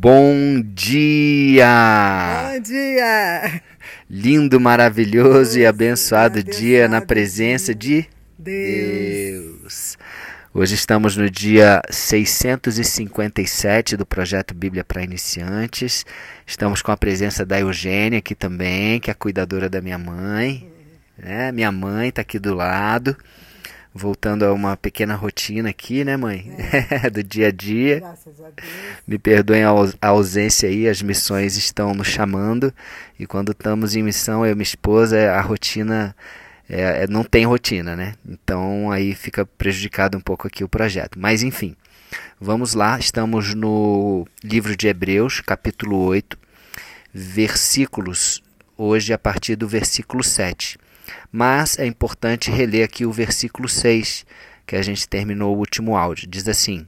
Bom dia! Bom dia! Lindo, maravilhoso e Deus, abençoado abençoado dia na presença de Deus. Deus. Hoje estamos no dia 657 do projeto Bíblia para Iniciantes. Estamos com a presença da Eugênia aqui também, que é a cuidadora da minha mãe. Né? Minha mãe está aqui do lado. Voltando a uma pequena rotina aqui, né, mãe? do dia a dia. Graças a Deus. Me perdoem a ausência aí, as missões estão nos chamando. E quando estamos em missão, eu e minha esposa, a rotina é, é- não tem rotina, né? Então aí fica prejudicado um pouco aqui o projeto. Mas enfim, vamos lá, estamos no livro de Hebreus, capítulo 8, versículos, hoje a partir do versículo 7. Mas é importante reler aqui o versículo 6, que a gente terminou o último áudio. Diz assim.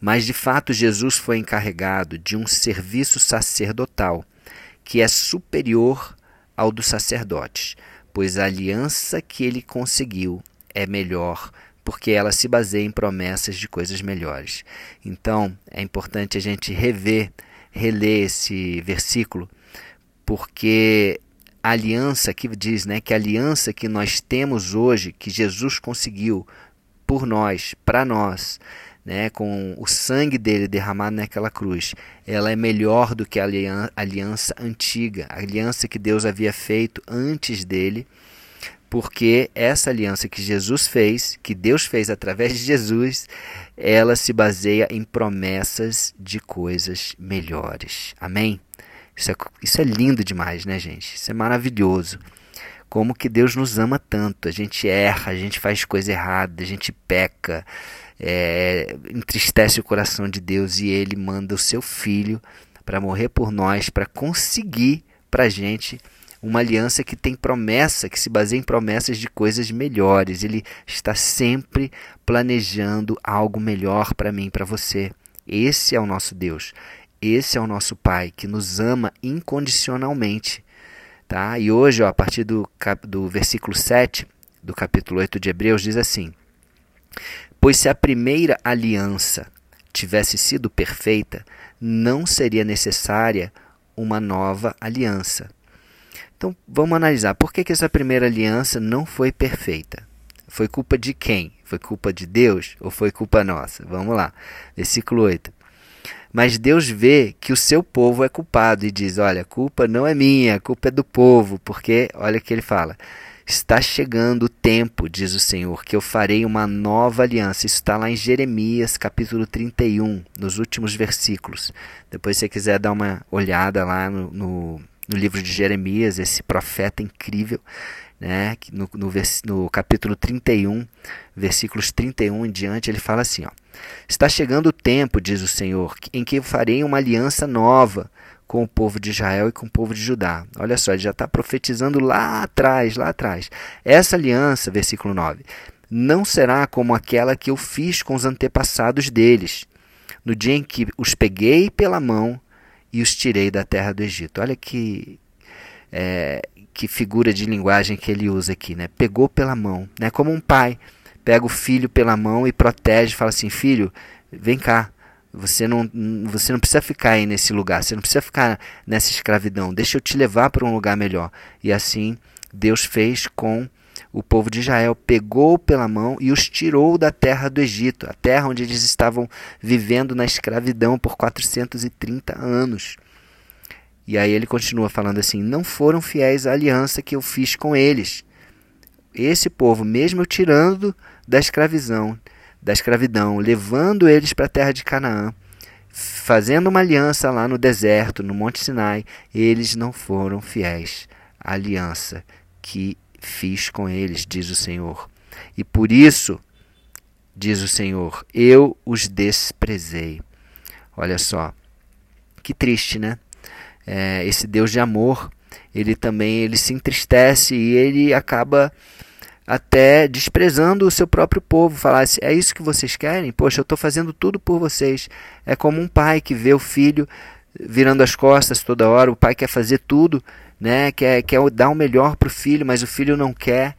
Mas de fato Jesus foi encarregado de um serviço sacerdotal que é superior ao dos sacerdotes, pois a aliança que ele conseguiu é melhor, porque ela se baseia em promessas de coisas melhores. Então, é importante a gente rever, reler esse versículo, porque a aliança que diz, né, que a aliança que nós temos hoje, que Jesus conseguiu por nós, para nós, né, com o sangue dele derramado naquela cruz, ela é melhor do que a alian- aliança antiga, a aliança que Deus havia feito antes dele, porque essa aliança que Jesus fez, que Deus fez através de Jesus, ela se baseia em promessas de coisas melhores. Amém? Isso é, isso é lindo demais, né, gente? Isso é maravilhoso como que Deus nos ama tanto. A gente erra, a gente faz coisa errada, a gente peca, é, entristece o coração de Deus e Ele manda o seu Filho para morrer por nós, para conseguir para a gente uma aliança que tem promessa, que se baseia em promessas de coisas melhores. Ele está sempre planejando algo melhor para mim, para você. Esse é o nosso Deus. Esse é o nosso Pai que nos ama incondicionalmente. Tá? E hoje, ó, a partir do, do versículo 7 do capítulo 8 de Hebreus, diz assim: Pois se a primeira aliança tivesse sido perfeita, não seria necessária uma nova aliança. Então vamos analisar por que, que essa primeira aliança não foi perfeita. Foi culpa de quem? Foi culpa de Deus ou foi culpa nossa? Vamos lá, versículo 8. Mas Deus vê que o seu povo é culpado e diz: Olha, a culpa não é minha, a culpa é do povo, porque, olha o que ele fala: Está chegando o tempo, diz o Senhor, que eu farei uma nova aliança. Isso está lá em Jeremias, capítulo 31, nos últimos versículos. Depois, se você quiser dar uma olhada lá no, no, no livro de Jeremias, esse profeta incrível, né? No, no, no capítulo 31, versículos 31 em diante, ele fala assim: ó, Está chegando o tempo, diz o Senhor, em que farei uma aliança nova com o povo de Israel e com o povo de Judá. Olha só, ele já está profetizando lá atrás, lá atrás. Essa aliança, versículo 9, não será como aquela que eu fiz com os antepassados deles, no dia em que os peguei pela mão e os tirei da terra do Egito. Olha que é, que figura de linguagem que ele usa aqui, né? Pegou pela mão, né? Como um pai pega o filho pela mão e protege, fala assim, filho, vem cá, você não, você não precisa ficar aí nesse lugar, você não precisa ficar nessa escravidão, deixa eu te levar para um lugar melhor. E assim Deus fez com o povo de Israel, pegou pela mão e os tirou da terra do Egito, a terra onde eles estavam vivendo na escravidão por 430 anos. E aí ele continua falando assim: Não foram fiéis à aliança que eu fiz com eles. Esse povo, mesmo tirando da escravidão, da escravidão, levando eles para a terra de Canaã, fazendo uma aliança lá no deserto, no Monte Sinai, eles não foram fiéis à aliança que fiz com eles, diz o Senhor. E por isso, diz o Senhor, eu os desprezei. Olha só, que triste, né? É, esse Deus de amor, ele também ele se entristece e ele acaba até desprezando o seu próprio povo, falar assim, é isso que vocês querem? Poxa, eu estou fazendo tudo por vocês. É como um pai que vê o filho virando as costas toda hora, o pai quer fazer tudo, né? quer, quer dar o melhor para o filho, mas o filho não quer,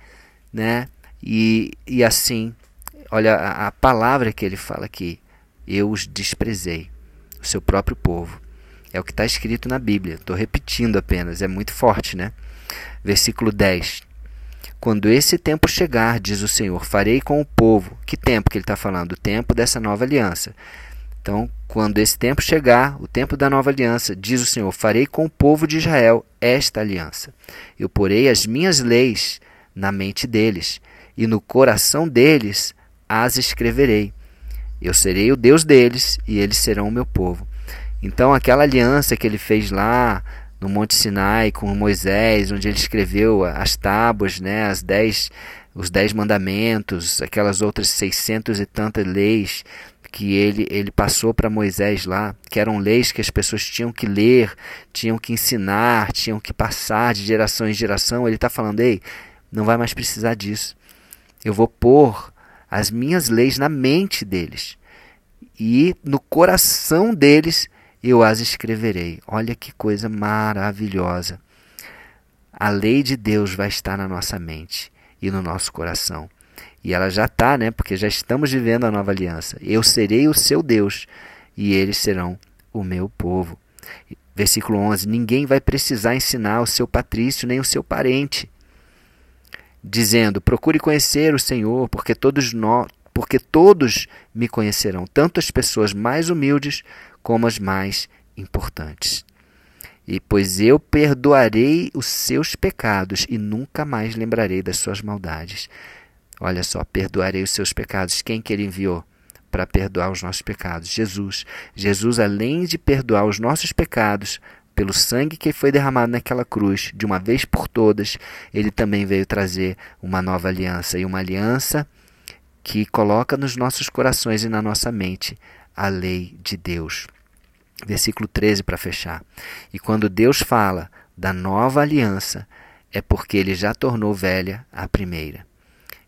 né? E, e assim, olha a, a palavra que ele fala aqui, eu os desprezei. o seu próprio povo. É o que está escrito na Bíblia. Estou repetindo apenas, é muito forte, né? Versículo 10. Quando esse tempo chegar, diz o Senhor, farei com o povo. Que tempo que ele está falando? O tempo dessa nova aliança. Então, quando esse tempo chegar, o tempo da nova aliança, diz o Senhor, farei com o povo de Israel esta aliança. Eu porei as minhas leis na mente deles, e no coração deles as escreverei. Eu serei o Deus deles, e eles serão o meu povo. Então, aquela aliança que ele fez lá no Monte Sinai com Moisés, onde ele escreveu as tábuas, né, as dez, os dez mandamentos, aquelas outras seiscentos e tantas leis que ele, ele passou para Moisés lá, que eram leis que as pessoas tinham que ler, tinham que ensinar, tinham que passar de geração em geração. Ele está falando, ei, não vai mais precisar disso. Eu vou pôr as minhas leis na mente deles e no coração deles eu as escreverei. Olha que coisa maravilhosa. A lei de Deus vai estar na nossa mente e no nosso coração. E ela já está, né? Porque já estamos vivendo a nova aliança. Eu serei o seu Deus e eles serão o meu povo. Versículo 11: Ninguém vai precisar ensinar o seu patrício nem o seu parente, dizendo: Procure conhecer o Senhor, porque todos nós, porque todos me conhecerão, tanto as pessoas mais humildes como as mais importantes. E pois eu perdoarei os seus pecados e nunca mais lembrarei das suas maldades. Olha só, perdoarei os seus pecados. Quem que ele enviou para perdoar os nossos pecados? Jesus. Jesus, além de perdoar os nossos pecados, pelo sangue que foi derramado naquela cruz, de uma vez por todas, ele também veio trazer uma nova aliança e uma aliança que coloca nos nossos corações e na nossa mente a lei de Deus. Versículo 13 para fechar. E quando Deus fala da nova aliança, é porque ele já tornou velha a primeira.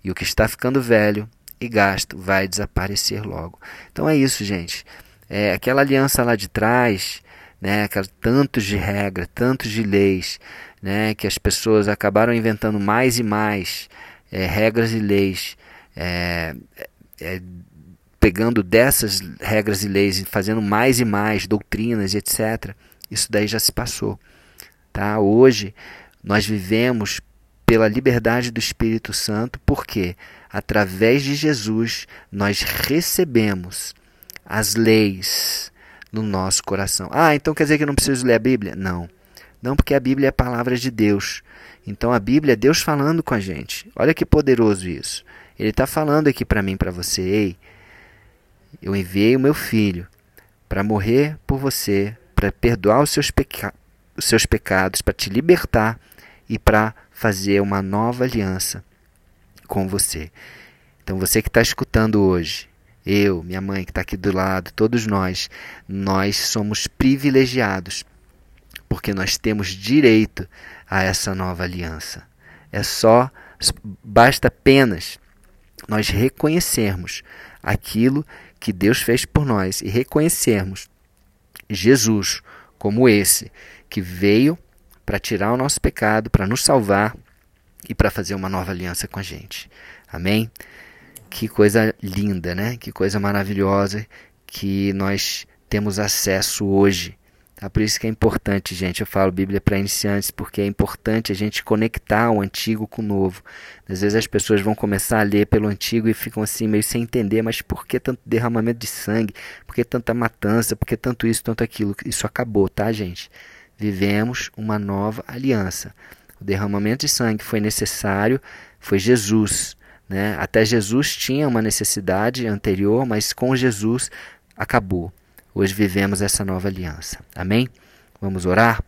E o que está ficando velho e gasto vai desaparecer logo. Então é isso, gente. É aquela aliança lá de trás, né, aquela, tantos de regra, tantos de leis, né, que as pessoas acabaram inventando mais e mais é, regras e leis é, é, pegando dessas regras e leis e fazendo mais e mais doutrinas e etc. Isso daí já se passou. Tá? Hoje nós vivemos pela liberdade do Espírito Santo, porque através de Jesus nós recebemos as leis no nosso coração. Ah, então quer dizer que eu não preciso ler a Bíblia? Não. Não, porque a Bíblia é a palavra de Deus. Então a Bíblia é Deus falando com a gente. Olha que poderoso isso. Ele está falando aqui para mim, para você, ei, eu enviei o meu filho para morrer por você, para perdoar os seus, peca os seus pecados, para te libertar e para fazer uma nova aliança com você. Então você que está escutando hoje, eu, minha mãe que está aqui do lado, todos nós, nós somos privilegiados porque nós temos direito a essa nova aliança. É só, basta apenas nós reconhecermos aquilo que Deus fez por nós e reconhecermos Jesus como esse que veio para tirar o nosso pecado, para nos salvar e para fazer uma nova aliança com a gente. Amém? Que coisa linda, né? Que coisa maravilhosa que nós temos acesso hoje Tá? Por isso que é importante, gente. Eu falo Bíblia para iniciantes, porque é importante a gente conectar o antigo com o novo. Às vezes as pessoas vão começar a ler pelo antigo e ficam assim meio sem entender, mas por que tanto derramamento de sangue? Por que tanta matança? Por que tanto isso, tanto aquilo? Isso acabou, tá, gente? Vivemos uma nova aliança. O derramamento de sangue foi necessário, foi Jesus. Né? Até Jesus tinha uma necessidade anterior, mas com Jesus acabou. Hoje vivemos essa nova aliança. Amém? Vamos orar?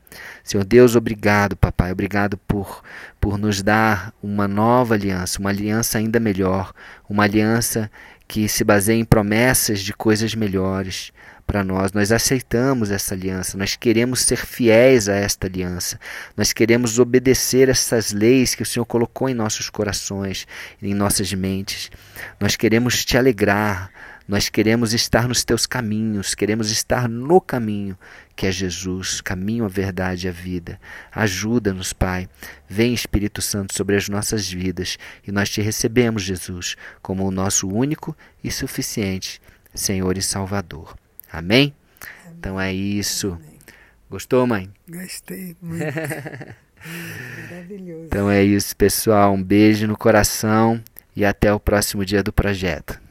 Senhor Deus, obrigado, papai. Obrigado por, por nos dar uma nova aliança, uma aliança ainda melhor, uma aliança que se baseia em promessas de coisas melhores para nós. Nós aceitamos essa aliança, nós queremos ser fiéis a esta aliança, nós queremos obedecer essas leis que o Senhor colocou em nossos corações, em nossas mentes. Nós queremos te alegrar, nós queremos estar nos teus caminhos, queremos estar no caminho que é Jesus, caminho, a verdade e a vida. Ajuda-nos, Pai. Vem, Espírito Santo, sobre as nossas vidas e nós te recebemos, Jesus, como o nosso único e suficiente Senhor e Salvador. Amém? Amém. Então é isso. Amém. Gostou, mãe? Gostei muito. Maravilhoso. Então é isso, pessoal. Um beijo no coração e até o próximo dia do projeto.